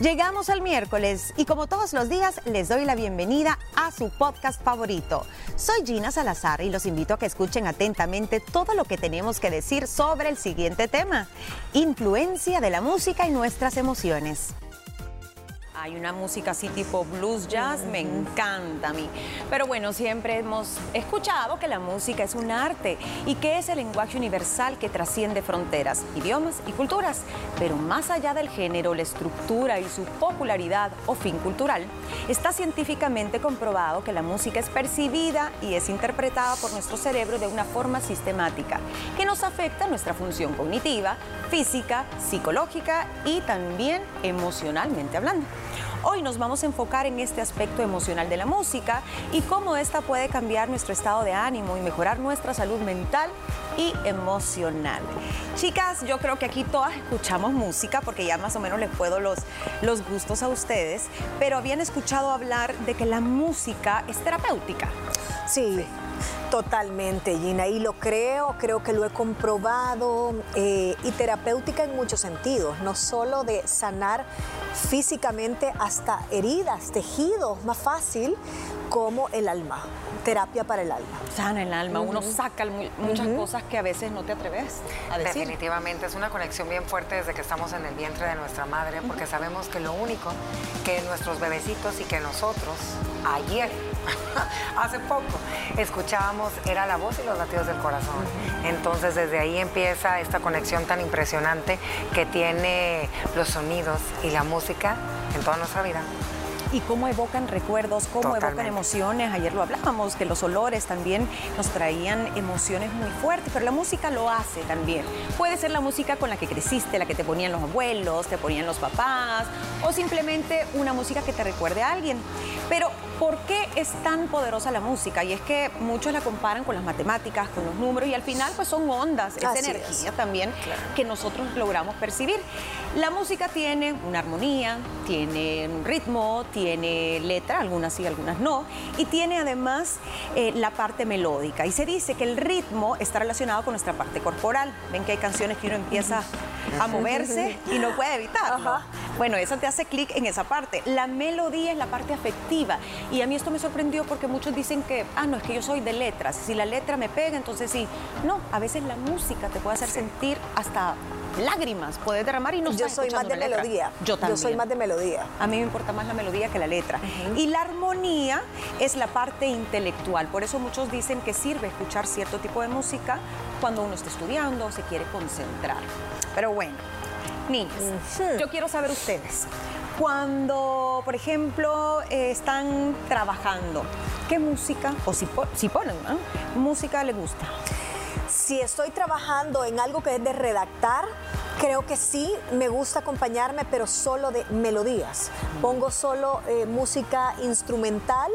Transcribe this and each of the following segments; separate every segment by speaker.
Speaker 1: Llegamos al miércoles y como todos los días les doy la bienvenida a su podcast favorito. Soy Gina Salazar y los invito a que escuchen atentamente todo lo que tenemos que decir sobre el siguiente tema, influencia de la música en nuestras emociones. Hay una música así tipo blues jazz, me encanta a mí. Pero bueno, siempre hemos escuchado que la música es un arte y que es el lenguaje universal que trasciende fronteras, idiomas y culturas. Pero más allá del género, la estructura y su popularidad o fin cultural, está científicamente comprobado que la música es percibida y es interpretada por nuestro cerebro de una forma sistemática, que nos afecta nuestra función cognitiva, física, psicológica y también emocionalmente hablando. Hoy nos vamos a enfocar en este aspecto emocional de la música y cómo esta puede cambiar nuestro estado de ánimo y mejorar nuestra salud mental y emocional. Chicas, yo creo que aquí todas escuchamos música porque ya más o menos les puedo los, los gustos a ustedes, pero habían escuchado hablar de que la música es terapéutica.
Speaker 2: Sí. Totalmente, Gina, y lo creo, creo que lo he comprobado, eh, y terapéutica en muchos sentidos, no solo de sanar físicamente hasta heridas, tejidos, más fácil, como el alma, terapia para el alma.
Speaker 1: Sana el alma, uno saca muchas cosas que a veces no te atreves a decir.
Speaker 3: Definitivamente, es una conexión bien fuerte desde que estamos en el vientre de nuestra madre, porque sabemos que lo único que nuestros bebecitos y que nosotros, ayer, hace poco, escuchábamos era la voz y los latidos del corazón. Entonces desde ahí empieza esta conexión tan impresionante que tiene los sonidos y la música en toda nuestra vida
Speaker 1: y cómo evocan recuerdos, cómo evocan emociones. Ayer lo hablábamos, que los olores también nos traían emociones muy fuertes, pero la música lo hace también. Puede ser la música con la que creciste, la que te ponían los abuelos, te ponían los papás, o simplemente una música que te recuerde a alguien. Pero, ¿por qué es tan poderosa la música? Y es que muchos la comparan con las matemáticas, con los números, y al final pues son ondas, es energía también que nosotros logramos percibir. La música tiene una armonía, tiene un ritmo, tiene letra, algunas sí, algunas no, y tiene además eh, la parte melódica. Y se dice que el ritmo está relacionado con nuestra parte corporal. Ven que hay canciones que uno empieza a moverse y no puede evitarlo. Bueno, eso te hace clic en esa parte. La melodía es la parte afectiva. Y a mí esto me sorprendió porque muchos dicen que, ah, no, es que yo soy de letras. Si la letra me pega, entonces sí. No, a veces la música te puede hacer sentir hasta lágrimas puede derramar y no
Speaker 2: Yo soy más de melodía. Yo también. Yo soy más de melodía.
Speaker 1: A mí me importa más la melodía que la letra. Y la armonía es la parte intelectual. Por eso muchos dicen que sirve escuchar cierto tipo de música cuando uno está estudiando o se quiere concentrar. Pero bueno, niñas, yo quiero saber ustedes. Cuando, por ejemplo, eh, están trabajando, ¿qué música, o si, si ponen, música le gusta?
Speaker 2: Si estoy trabajando en algo que es de redactar, creo que sí, me gusta acompañarme, pero solo de melodías. Pongo solo eh, música instrumental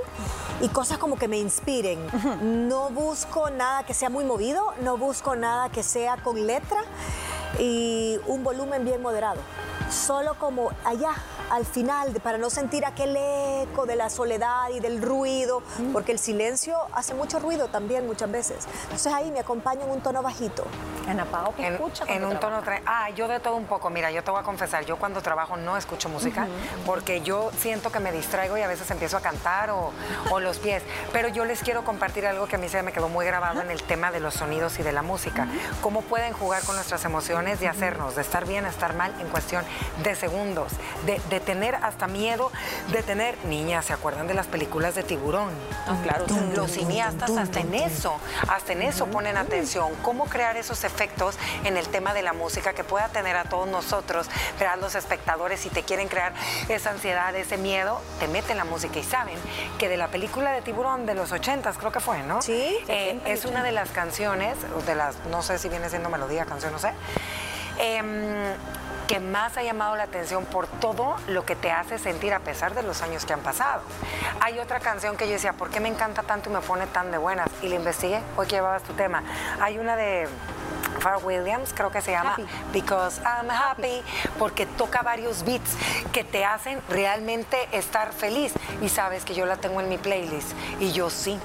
Speaker 2: y cosas como que me inspiren. No busco nada que sea muy movido, no busco nada que sea con letra y un volumen bien moderado. Solo como allá, al final, para no sentir aquel eco de la soledad y del ruido, mm. porque el silencio hace mucho ruido también muchas veces. Entonces ahí me acompaña en un tono bajito.
Speaker 1: Ana Pao, ¿qué
Speaker 3: en,
Speaker 1: escucha?
Speaker 3: En un tono... Ah, yo de todo un poco. Mira, yo te voy a confesar, yo cuando trabajo no escucho música porque yo siento que me distraigo y a veces empiezo a cantar o, los pies. Pero yo les quiero compartir algo que a mí se me quedó muy grabado en el tema de los sonidos y de la música. Cómo pueden jugar con nuestras emociones y hacernos de estar bien a estar mal en cuestión de segundos, de, de tener hasta miedo de tener, niñas, ¿se acuerdan de las películas de tiburón?
Speaker 1: Ah, claro,
Speaker 3: los cineastas hasta en eso, hasta en eso ponen atención, cómo crear esos efectos en el tema de la música que pueda tener a todos nosotros, a los espectadores, si te quieren crear esa ansiedad, ese miedo, te meten la música y saben que de la película de tiburón de los ochentas, creo que fue, ¿no?
Speaker 2: Sí.
Speaker 3: Eh, es una de las canciones, de las, no sé si viene siendo melodía, canción, no sé. Em, que más ha llamado la atención por todo lo que te hace sentir a pesar de los años que han pasado. Hay otra canción que yo decía, ¿por qué me encanta tanto y me pone tan de buenas? Y la investigué, hoy que llevabas tu tema. Hay una de Pharrell Williams, creo que se llama Because I'm happy, porque toca varios beats que te hacen realmente estar feliz. Y sabes que yo la tengo en mi playlist. Y yo sí,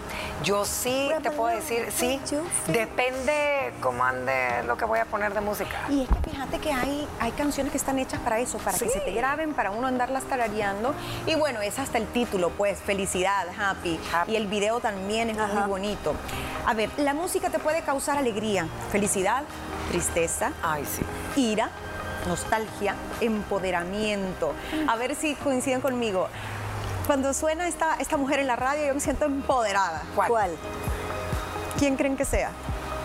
Speaker 3: yo sí te puedo decir, sí, depende cómo ande lo que voy a poner de música.
Speaker 1: Y es que fíjate que hay, hay canciones que están hechas para eso, para que se te graben, para uno andarlas tarareando. Y bueno, es hasta el título, pues, felicidad, happy.
Speaker 3: Happy.
Speaker 1: Y el video también es muy bonito. A ver, la música te puede causar alegría, felicidad, tristeza,
Speaker 3: Ay, sí.
Speaker 1: ira, nostalgia, empoderamiento. A ver si coinciden conmigo. Cuando suena esta, esta mujer en la radio, yo me siento empoderada.
Speaker 3: ¿Cuál?
Speaker 2: ¿Cuál?
Speaker 1: ¿Quién creen que sea?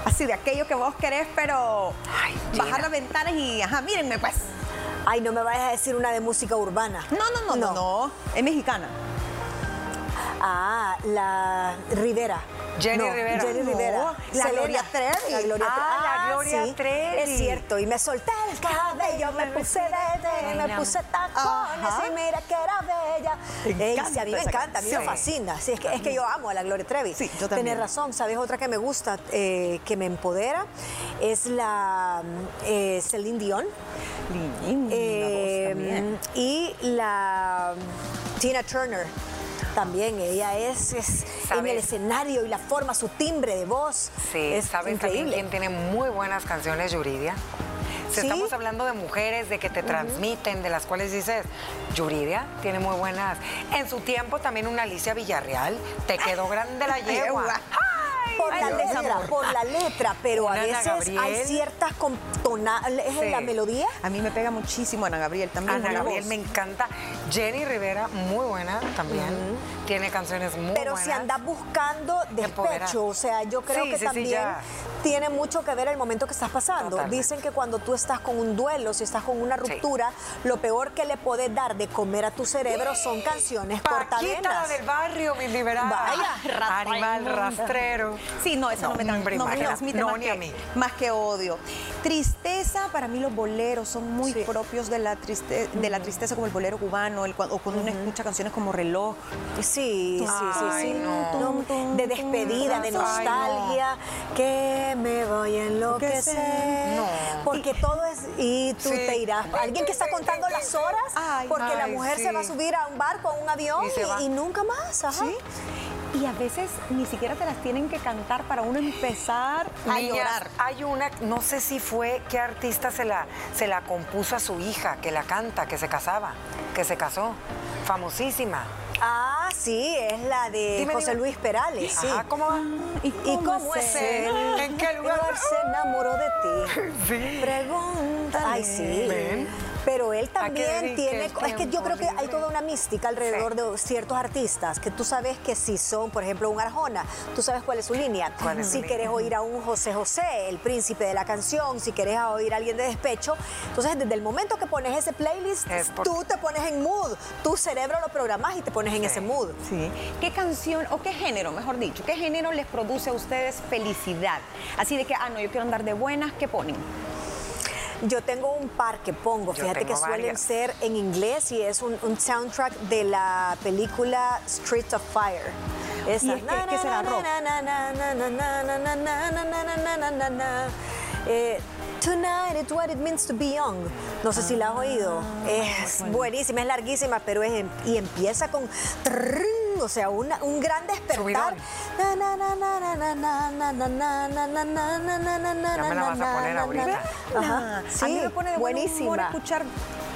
Speaker 1: Así de aquello que vos querés, pero
Speaker 3: Ay,
Speaker 1: bajar las ventanas y, ajá, mírenme pues.
Speaker 2: Ay, no me vayas a decir una de música urbana.
Speaker 1: No, no, no, no, no. Es mexicana.
Speaker 2: Ah, la Rivera.
Speaker 3: Jenny
Speaker 2: No,
Speaker 3: Rivera.
Speaker 2: Jenny
Speaker 1: No,
Speaker 2: Rivera.
Speaker 1: la. Gloria Trevi.
Speaker 2: La Gloria
Speaker 3: Ah,
Speaker 2: Trevi.
Speaker 3: la Gloria
Speaker 2: sí,
Speaker 3: Trevi.
Speaker 2: Es cierto. Y me solté el cabello, me puse de, me puse tacones
Speaker 1: Ajá.
Speaker 2: y mira que era bella. Ey, a mí me encanta, a mí me fascina. Sí, es, que, es que yo amo a la Gloria Trevi.
Speaker 1: Sí, yo también.
Speaker 2: Tienes razón. ¿Sabes otra que me gusta, eh, que me empodera? Es la eh, Celine Dion. Eh,
Speaker 1: voz también.
Speaker 2: y la Tina Turner. También ella es, es en el escenario y la forma, su timbre de voz.
Speaker 3: Sí,
Speaker 2: es
Speaker 3: ¿sabes también
Speaker 2: increíble.
Speaker 3: quién tiene muy buenas canciones, Yuridia? Si
Speaker 2: ¿Sí?
Speaker 3: estamos hablando de mujeres, de que te transmiten, de las cuales dices, Yuridia tiene muy buenas. En su tiempo también una Alicia Villarreal, te quedó grande la yegua.
Speaker 2: Por la letra, por la letra, pero a veces hay ciertas contonales
Speaker 3: Sí.
Speaker 2: en la melodía.
Speaker 1: A mí me pega muchísimo Ana Gabriel también.
Speaker 3: Ana Gabriel
Speaker 1: voz.
Speaker 3: me encanta. Jenny Rivera, muy buena también. Tiene canciones muy
Speaker 2: Pero
Speaker 3: buenas.
Speaker 2: si andas buscando despecho, o sea, yo creo
Speaker 3: Sí,
Speaker 2: que
Speaker 3: sí,
Speaker 2: también tiene mucho que ver el momento que estás pasando.
Speaker 3: Totalmente.
Speaker 2: Dicen que cuando tú estás con un duelo, si estás con una
Speaker 3: Sí.
Speaker 2: ruptura, lo peor que le puedes dar de comer a tu cerebro son canciones cortavenas.
Speaker 3: del barrio, mi liberada.
Speaker 2: Vaya,
Speaker 1: rata
Speaker 3: Animal rastrero.
Speaker 1: Sí, no, eso no, me,
Speaker 3: hombre,
Speaker 1: no me
Speaker 3: imagina.
Speaker 1: transmite
Speaker 3: No,
Speaker 1: más,
Speaker 3: ni
Speaker 1: que,
Speaker 3: a mí.
Speaker 1: más que odio. Tristeza, para mí los boleros son muy
Speaker 2: Sí.
Speaker 1: propios de la, triste- de la tristeza, como el bolero cubano, el, o cuando uno escucha canciones como Reloj.
Speaker 2: Sí, sí, sí, sí.
Speaker 3: no.
Speaker 2: No, De despedida, de
Speaker 3: Ay, no.
Speaker 2: nostalgia, que me voy a enloquecer.
Speaker 3: No.
Speaker 2: Porque todo es, y tú
Speaker 3: Sí.
Speaker 2: te irás. Alguien que está contando las horas,
Speaker 1: Ay,
Speaker 2: porque la mujer
Speaker 3: sí.
Speaker 2: se va a subir a un barco, a un avión
Speaker 3: Y
Speaker 2: nunca más. Ajá.
Speaker 1: ¿Sí? Y a veces ni siquiera te las tienen que cantar para uno empezar a
Speaker 3: Niñas,
Speaker 1: llorar.
Speaker 3: Hay una, no sé si fue qué artista se la, se la compuso a su hija, que la canta, que se casaba, que se casó. Famosísima.
Speaker 2: Ah, sí, es la de
Speaker 3: Dime,
Speaker 2: José
Speaker 3: dime.
Speaker 2: Luis Perales, sí.
Speaker 3: Ajá, ¿cómo va?
Speaker 1: ¿Y
Speaker 2: ¿Y cómo es él?
Speaker 3: ¿En qué lugar?
Speaker 2: se enamoró de ti.
Speaker 3: Sí.
Speaker 2: Pregúntale. Ay, sí.
Speaker 3: Ven.
Speaker 2: Pero él también tiene. Es que yo creo que hay toda una mística alrededor de ciertos artistas que tú sabes que si son, por ejemplo, un Arjona, tú sabes cuál es su línea.
Speaker 3: ¿Cuál es su
Speaker 2: si
Speaker 3: línea?
Speaker 2: querés oír a un José José, el príncipe de la canción, si querés oír a alguien de despecho, entonces desde el momento que pones ese playlist,
Speaker 3: Es
Speaker 2: tú te pones en mood. Tu cerebro lo programas y te pones en ese mood.
Speaker 1: Sí. ¿Qué canción o qué género, mejor dicho, qué género les produce a ustedes felicidad? Así de que, ah, no, yo quiero andar de buenas, ¿qué ponen?
Speaker 2: Yo tengo un par que pongo, fíjate que suelen ser en inglés y es un, soundtrack de la película Streets of Fire. Esa.
Speaker 1: Es que,
Speaker 2: es que será Tonight it's what it means to be young. No sé si la has oído. Es buenísima, es larguísima, pero es, y empieza con o sea, una, un gran despertar.
Speaker 3: A
Speaker 1: Sí, mí me pone de
Speaker 2: buenísima.
Speaker 1: escuchar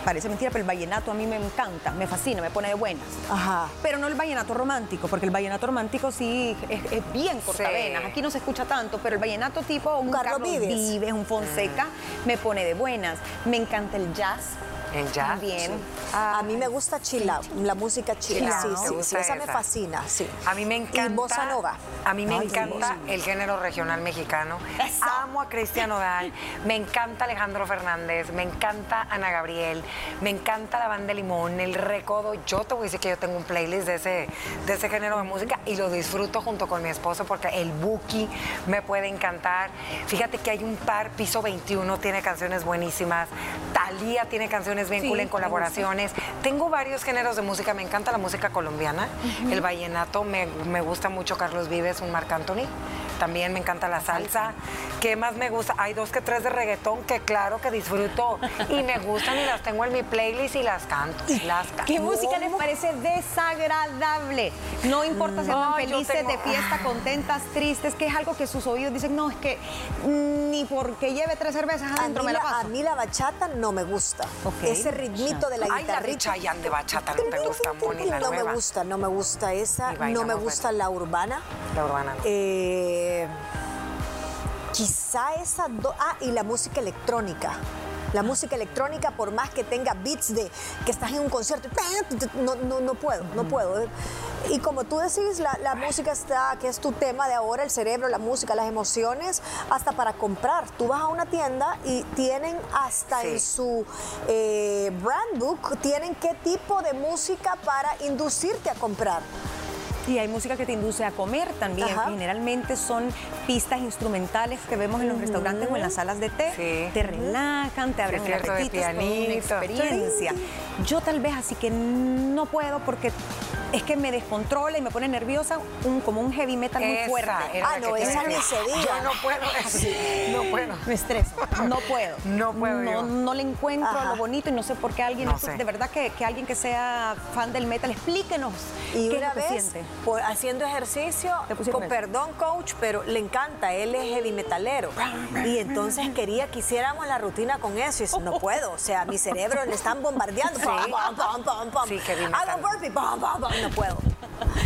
Speaker 1: parece mentira, pero el vallenato a mí me encanta, me fascina, me pone de buenas.
Speaker 2: Ajá.
Speaker 1: Pero no el vallenato romántico, porque el vallenato romántico sí es, es bien cortavenas.
Speaker 3: Sí.
Speaker 1: Aquí no se escucha tanto, pero el vallenato tipo un, un
Speaker 2: Carlos,
Speaker 1: Carlos
Speaker 2: Vives.
Speaker 1: Vives. un Fonseca, mm. me pone de buenas. Me encanta el jazz,
Speaker 3: el jazz,
Speaker 1: También.
Speaker 3: sí.
Speaker 1: Ah,
Speaker 2: A mí me gusta chill out, la música. Chill Sí, sí,
Speaker 3: ¿Te
Speaker 2: sí, esa me fascina, sí.
Speaker 3: A mí me encanta.
Speaker 2: Y bossa nova.
Speaker 3: A mí me
Speaker 2: Ay,
Speaker 3: encanta el género regional mexicano.
Speaker 1: Eso.
Speaker 3: Amo a Cristian Odal. Me encanta Alejandro Fernández. Me encanta Ana Gabriel. Me encanta la banda Limón, el Recodo. Yo te voy a decir que yo tengo un playlist de ese, de ese género de música y lo disfruto junto con mi esposo porque el Buki me puede encantar. Fíjate que hay un par, Piso 21 tiene canciones buenísimas. Talía tiene canciones bien
Speaker 1: Sí,
Speaker 3: cool en colaboraciones. Tengo varios géneros de música. Me encanta la música colombiana, el vallenato. Me, me gusta mucho Carlos Vives, un Marc Anthony. También me encanta la salsa. ¿Qué más me gusta? Hay dos que tres de reggaetón que claro que disfruto y me gustan y las tengo en mi playlist y las canto. Las canto.
Speaker 1: ¿Qué música les parece desagradable? No importa si están
Speaker 3: No,
Speaker 1: felices,
Speaker 3: tengo-
Speaker 1: de fiesta, contentas, tristes, que es algo que sus oídos dicen, no, es que ni porque lleve tres cervezas adentro me la
Speaker 2: la, a mí la bachata no me gusta. Ese ritmito de la
Speaker 3: Ay, la de
Speaker 2: guitarrita.
Speaker 3: Chayanne de bachata no te gusta, Moni, la
Speaker 2: no
Speaker 3: nueva.
Speaker 2: me gusta, no me gusta esa, no me gusta la urbana.
Speaker 3: La urbana no.
Speaker 2: Eh, quizá esa ah y la música electrónica. La música electrónica, por más que tenga beats de que estás en un concierto, no, no, no puedo, no puedo. Y como tú decís, la, la música está, que es tu tema de ahora, el cerebro, la música, las emociones, hasta para comprar. Tú vas a una tienda y tienen hasta
Speaker 3: Sí.
Speaker 2: en su eh, brand book, tienen qué tipo de música para inducirte a comprar.
Speaker 1: Y hay música que te induce a comer también.
Speaker 2: Ajá.
Speaker 1: Generalmente son pistas instrumentales que vemos en los restaurantes o en las salas de té.
Speaker 3: Sí.
Speaker 1: Te relajan, te abren el
Speaker 3: cierto, de
Speaker 1: apetito, es toda una experiencia. Yo tal vez así que no puedo porque es que me descontrola y me pone nerviosa un, como un heavy metal muy fuerte.
Speaker 2: Ah, no, esa ni se diga.
Speaker 3: Yo no puedo, no puedo.
Speaker 1: Me estreso, no puedo.
Speaker 3: No puedo
Speaker 1: No,
Speaker 3: yo.
Speaker 1: no le encuentro
Speaker 2: Ajá.
Speaker 1: lo bonito y no sé por qué alguien,
Speaker 3: No sé.
Speaker 1: de verdad que, que alguien que sea fan del metal, explíquenos
Speaker 2: Y
Speaker 1: qué
Speaker 2: una
Speaker 1: es lo que
Speaker 2: vez,
Speaker 1: siente.
Speaker 2: por- haciendo ejercicio, con
Speaker 1: eso.
Speaker 2: perdón, coach, pero le encanta, él es heavy metalero. Y entonces quería que hiciéramos la rutina con eso. Y dice, no puedo, o sea, mi cerebro le están bombardeando. Pam, pam.
Speaker 3: Sí, heavy
Speaker 2: Hago
Speaker 3: metal.
Speaker 2: burpee, pam, pam, pam, no puedo.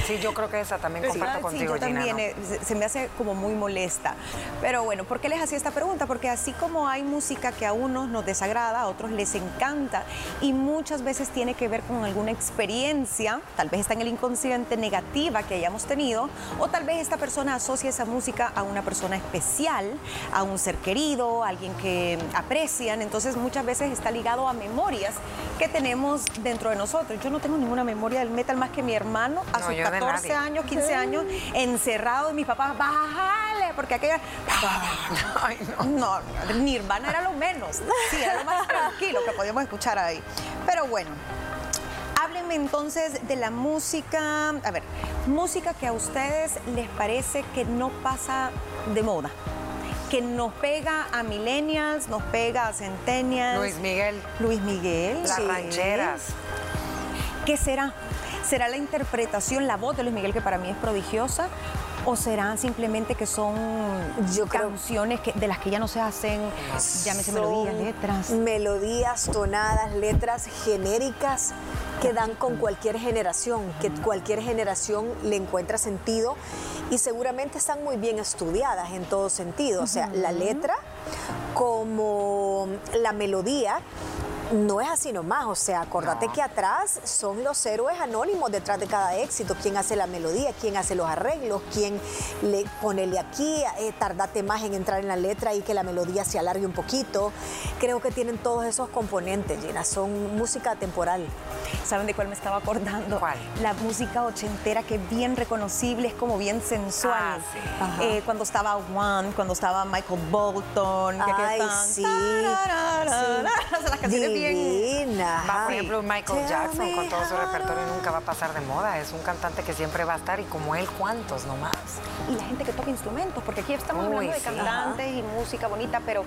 Speaker 3: Sí, yo creo que esa también comparto
Speaker 1: Sí,
Speaker 3: contigo,
Speaker 1: yo
Speaker 3: Gina,
Speaker 1: también,
Speaker 3: ¿no?
Speaker 1: eh, se, se me hace como muy molesta. Pero bueno, ¿por qué les hacía esta pregunta? Porque así como hay música que a unos nos desagrada, a otros les encanta y muchas veces tiene que ver con alguna experiencia, tal vez está en el inconsciente negativa que hayamos tenido, o tal vez esta persona asocia esa música a una persona especial, a un ser querido, a alguien que aprecian, entonces muchas veces está ligado a memorias que tenemos dentro de nosotros. Yo no tengo ninguna memoria del metal más que mi hermano a
Speaker 3: No,
Speaker 1: sus
Speaker 3: yo de
Speaker 1: 14
Speaker 3: nadie.
Speaker 1: años, 15 años, encerrado y mis papás, bájale, porque aquella...
Speaker 3: Ay, no.
Speaker 1: No, Nirvana era lo menos, sí, era lo más tranquilo que podíamos escuchar ahí. Pero bueno, háblenme entonces de la música, a ver, música que a ustedes les parece que no pasa de moda, que nos pega a millennials, nos pega a centennials.
Speaker 3: Luis Miguel,
Speaker 1: Luis Miguel.
Speaker 3: las
Speaker 1: sí.
Speaker 3: rancheras.
Speaker 1: ¿Qué será? ¿Será la interpretación, la voz de Luis Miguel, que para mí es prodigiosa? ¿O será simplemente que son
Speaker 2: Yo creo-
Speaker 1: canciones que, de las que ya no se hacen, llámese melodías,
Speaker 2: Son
Speaker 1: letras?
Speaker 2: Melodías, tonadas, letras genéricas que dan con cualquier generación, que cualquier generación le encuentra sentido y seguramente están muy bien estudiadas en todo sentido. O sea, la letra como la melodía. No es así nomás, o sea, acordate
Speaker 3: No.
Speaker 2: que atrás son los héroes anónimos detrás de cada éxito, quién hace la melodía, quién hace los arreglos, quién le ponele aquí, eh, tardate más en entrar en la letra y que la melodía se alargue un poquito. Creo que tienen todos esos componentes, Gina, son música temporal.
Speaker 1: ¿Saben de cuál me estaba acordando?
Speaker 3: ¿Cuál?
Speaker 1: La música ochentera que es bien reconocible, es como bien sensual.
Speaker 3: Ah, sí.
Speaker 1: Eh, cuando estaba One, cuando estaba Michael Bolton. que
Speaker 2: Ay,
Speaker 1: aquellas
Speaker 2: sí.
Speaker 1: tararara, o sea, las canciones bien...
Speaker 3: Va, por ejemplo, Michael Jackson con todo su repertorio
Speaker 2: to-
Speaker 3: nunca va a pasar de moda. Es un cantante que siempre va a estar y como él, ¿cuántos nomás?
Speaker 1: y la gente que toca instrumentos, porque aquí estamos
Speaker 3: Uy,
Speaker 1: hablando de
Speaker 3: sí.
Speaker 1: cantantes y música bonita, pero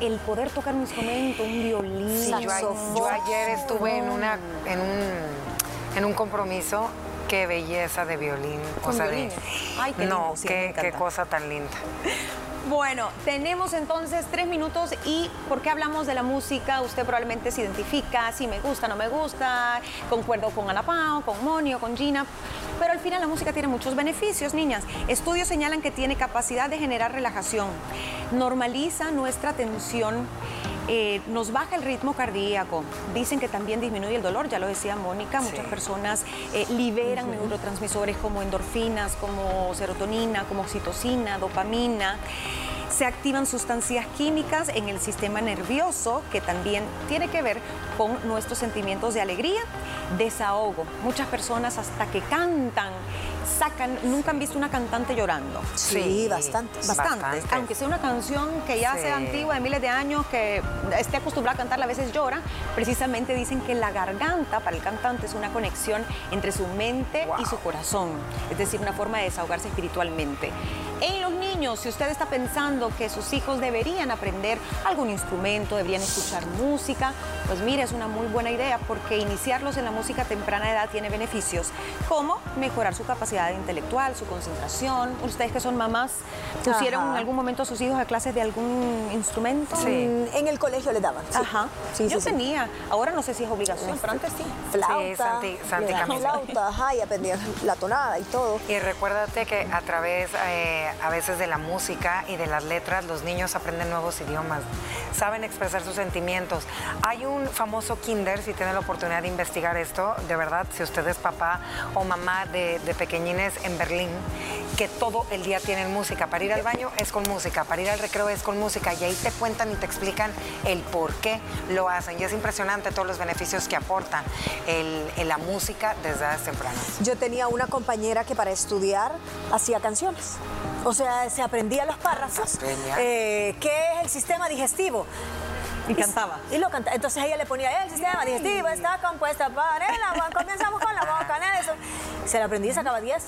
Speaker 1: el poder tocar un instrumento, un violín,
Speaker 3: Sí, yo, yo ayer estuve en, una, en, un, en un compromiso. Qué belleza de violín. O sea, de-.
Speaker 1: Ay, qué
Speaker 3: no,
Speaker 1: lindo, sí, me
Speaker 3: qué, cosa tan linda.
Speaker 1: Bueno, tenemos entonces tres minutos y ¿por qué hablamos de la música? Usted probablemente se identifica, si me gusta, no me gusta, concuerdo con Ana Pao, con Monio, con Gina, pero al final la música tiene muchos beneficios, niñas. Estudios señalan que tiene capacidad de generar relajación, normaliza nuestra tensión, eh, nos baja el ritmo cardíaco, dicen que también disminuye el dolor, ya lo decía Mónica, muchas
Speaker 3: Sí.
Speaker 1: personas eh, liberan neurotransmisores como endorfinas, como serotonina, como oxitocina, dopamina. Se activan sustancias químicas en el sistema nervioso que también tiene que ver con nuestros sentimientos de alegría, desahogo. Muchas personas hasta que cantan sacan, nunca han visto una cantante llorando.
Speaker 2: Sí, bastante.
Speaker 1: Bastante. Aunque sea una canción que ya sea antigua, de miles de años, que esté acostumbrada a cantarla, a veces llora, precisamente dicen que la garganta para el cantante es una conexión entre su mente y su corazón, es decir, una forma de desahogarse espiritualmente. En los niños, si usted está pensando que sus hijos deberían aprender algún instrumento, deberían escuchar música, pues mire, es una muy buena idea porque iniciarlos en la música a temprana edad tiene beneficios, como mejorar su capacidad intelectual, su concentración. Ustedes que son mamás, ¿pusieron en algún momento a sus hijos a clases de algún instrumento?
Speaker 2: Sí. En el colegio le daban.
Speaker 1: Ajá. Yo tenía, ahora no sé si es obligación, pero antes sí.
Speaker 2: Flauta. Sí, Santi, Flauta, ajá, y aprendían la tonada y todo.
Speaker 3: Y recuérdate que a través... Eh, a veces de la música y de las letras, los niños aprenden nuevos idiomas, saben expresar sus sentimientos. Hay un famoso kinder, si tiene la oportunidad de investigar esto, de verdad, si usted es papá o mamá de, pequeñines en Berlín, que todo el día tienen música. Para ir al baño es con música, para ir al recreo es con música y ahí te cuentan y te explican el por qué lo hacen. Y es impresionante todos los beneficios que aportan el, la música desde hace temprano.
Speaker 2: Yo tenía una compañera que para estudiar hacía canciones. O sea, se aprendía los párrafos. Eh, ¿Qué es el sistema digestivo?
Speaker 1: Y cantaba.
Speaker 2: Y lo cantaba. Entonces ella le ponía, el sistema digestivo está compuesta por el agua. Comenzamos con la. Se la aprendía y sacaba 10.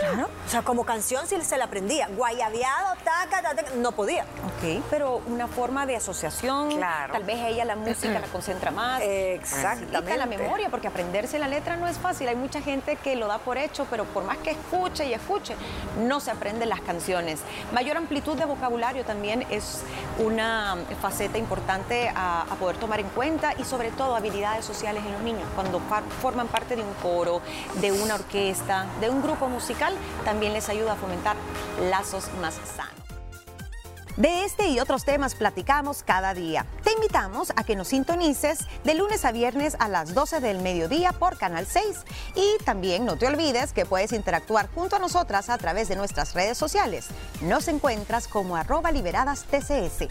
Speaker 2: Claro. O sea, como canción sí se la aprendía. Guayabeado, taca, taca, no podía.
Speaker 1: Ok, pero una forma de asociación. Claro. Tal vez ella la música la concentra más.
Speaker 2: Exactamente.
Speaker 1: la memoria, porque aprenderse la letra no es fácil. Hay mucha gente que lo da por hecho, pero por más que escuche y escuche, no se aprenden las canciones. Mayor amplitud de vocabulario también es una faceta importante a, poder tomar en cuenta y sobre todo habilidades sociales en los niños. Cuando forman parte de un coro, de una orquesta, de un grupo musical, también les ayuda a fomentar lazos más sanos. De este y otros temas platicamos cada día. Te invitamos a que nos sintonices de lunes a viernes a las 12 del mediodía por Canal 6. Y también no te olvides que puedes interactuar junto a nosotras a través de nuestras redes sociales. Nos encuentras como arroba liberadas TCS.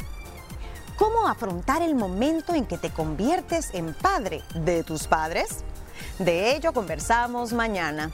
Speaker 1: ¿Cómo afrontar el momento en que te conviertes en padre de tus padres? De ello conversamos mañana.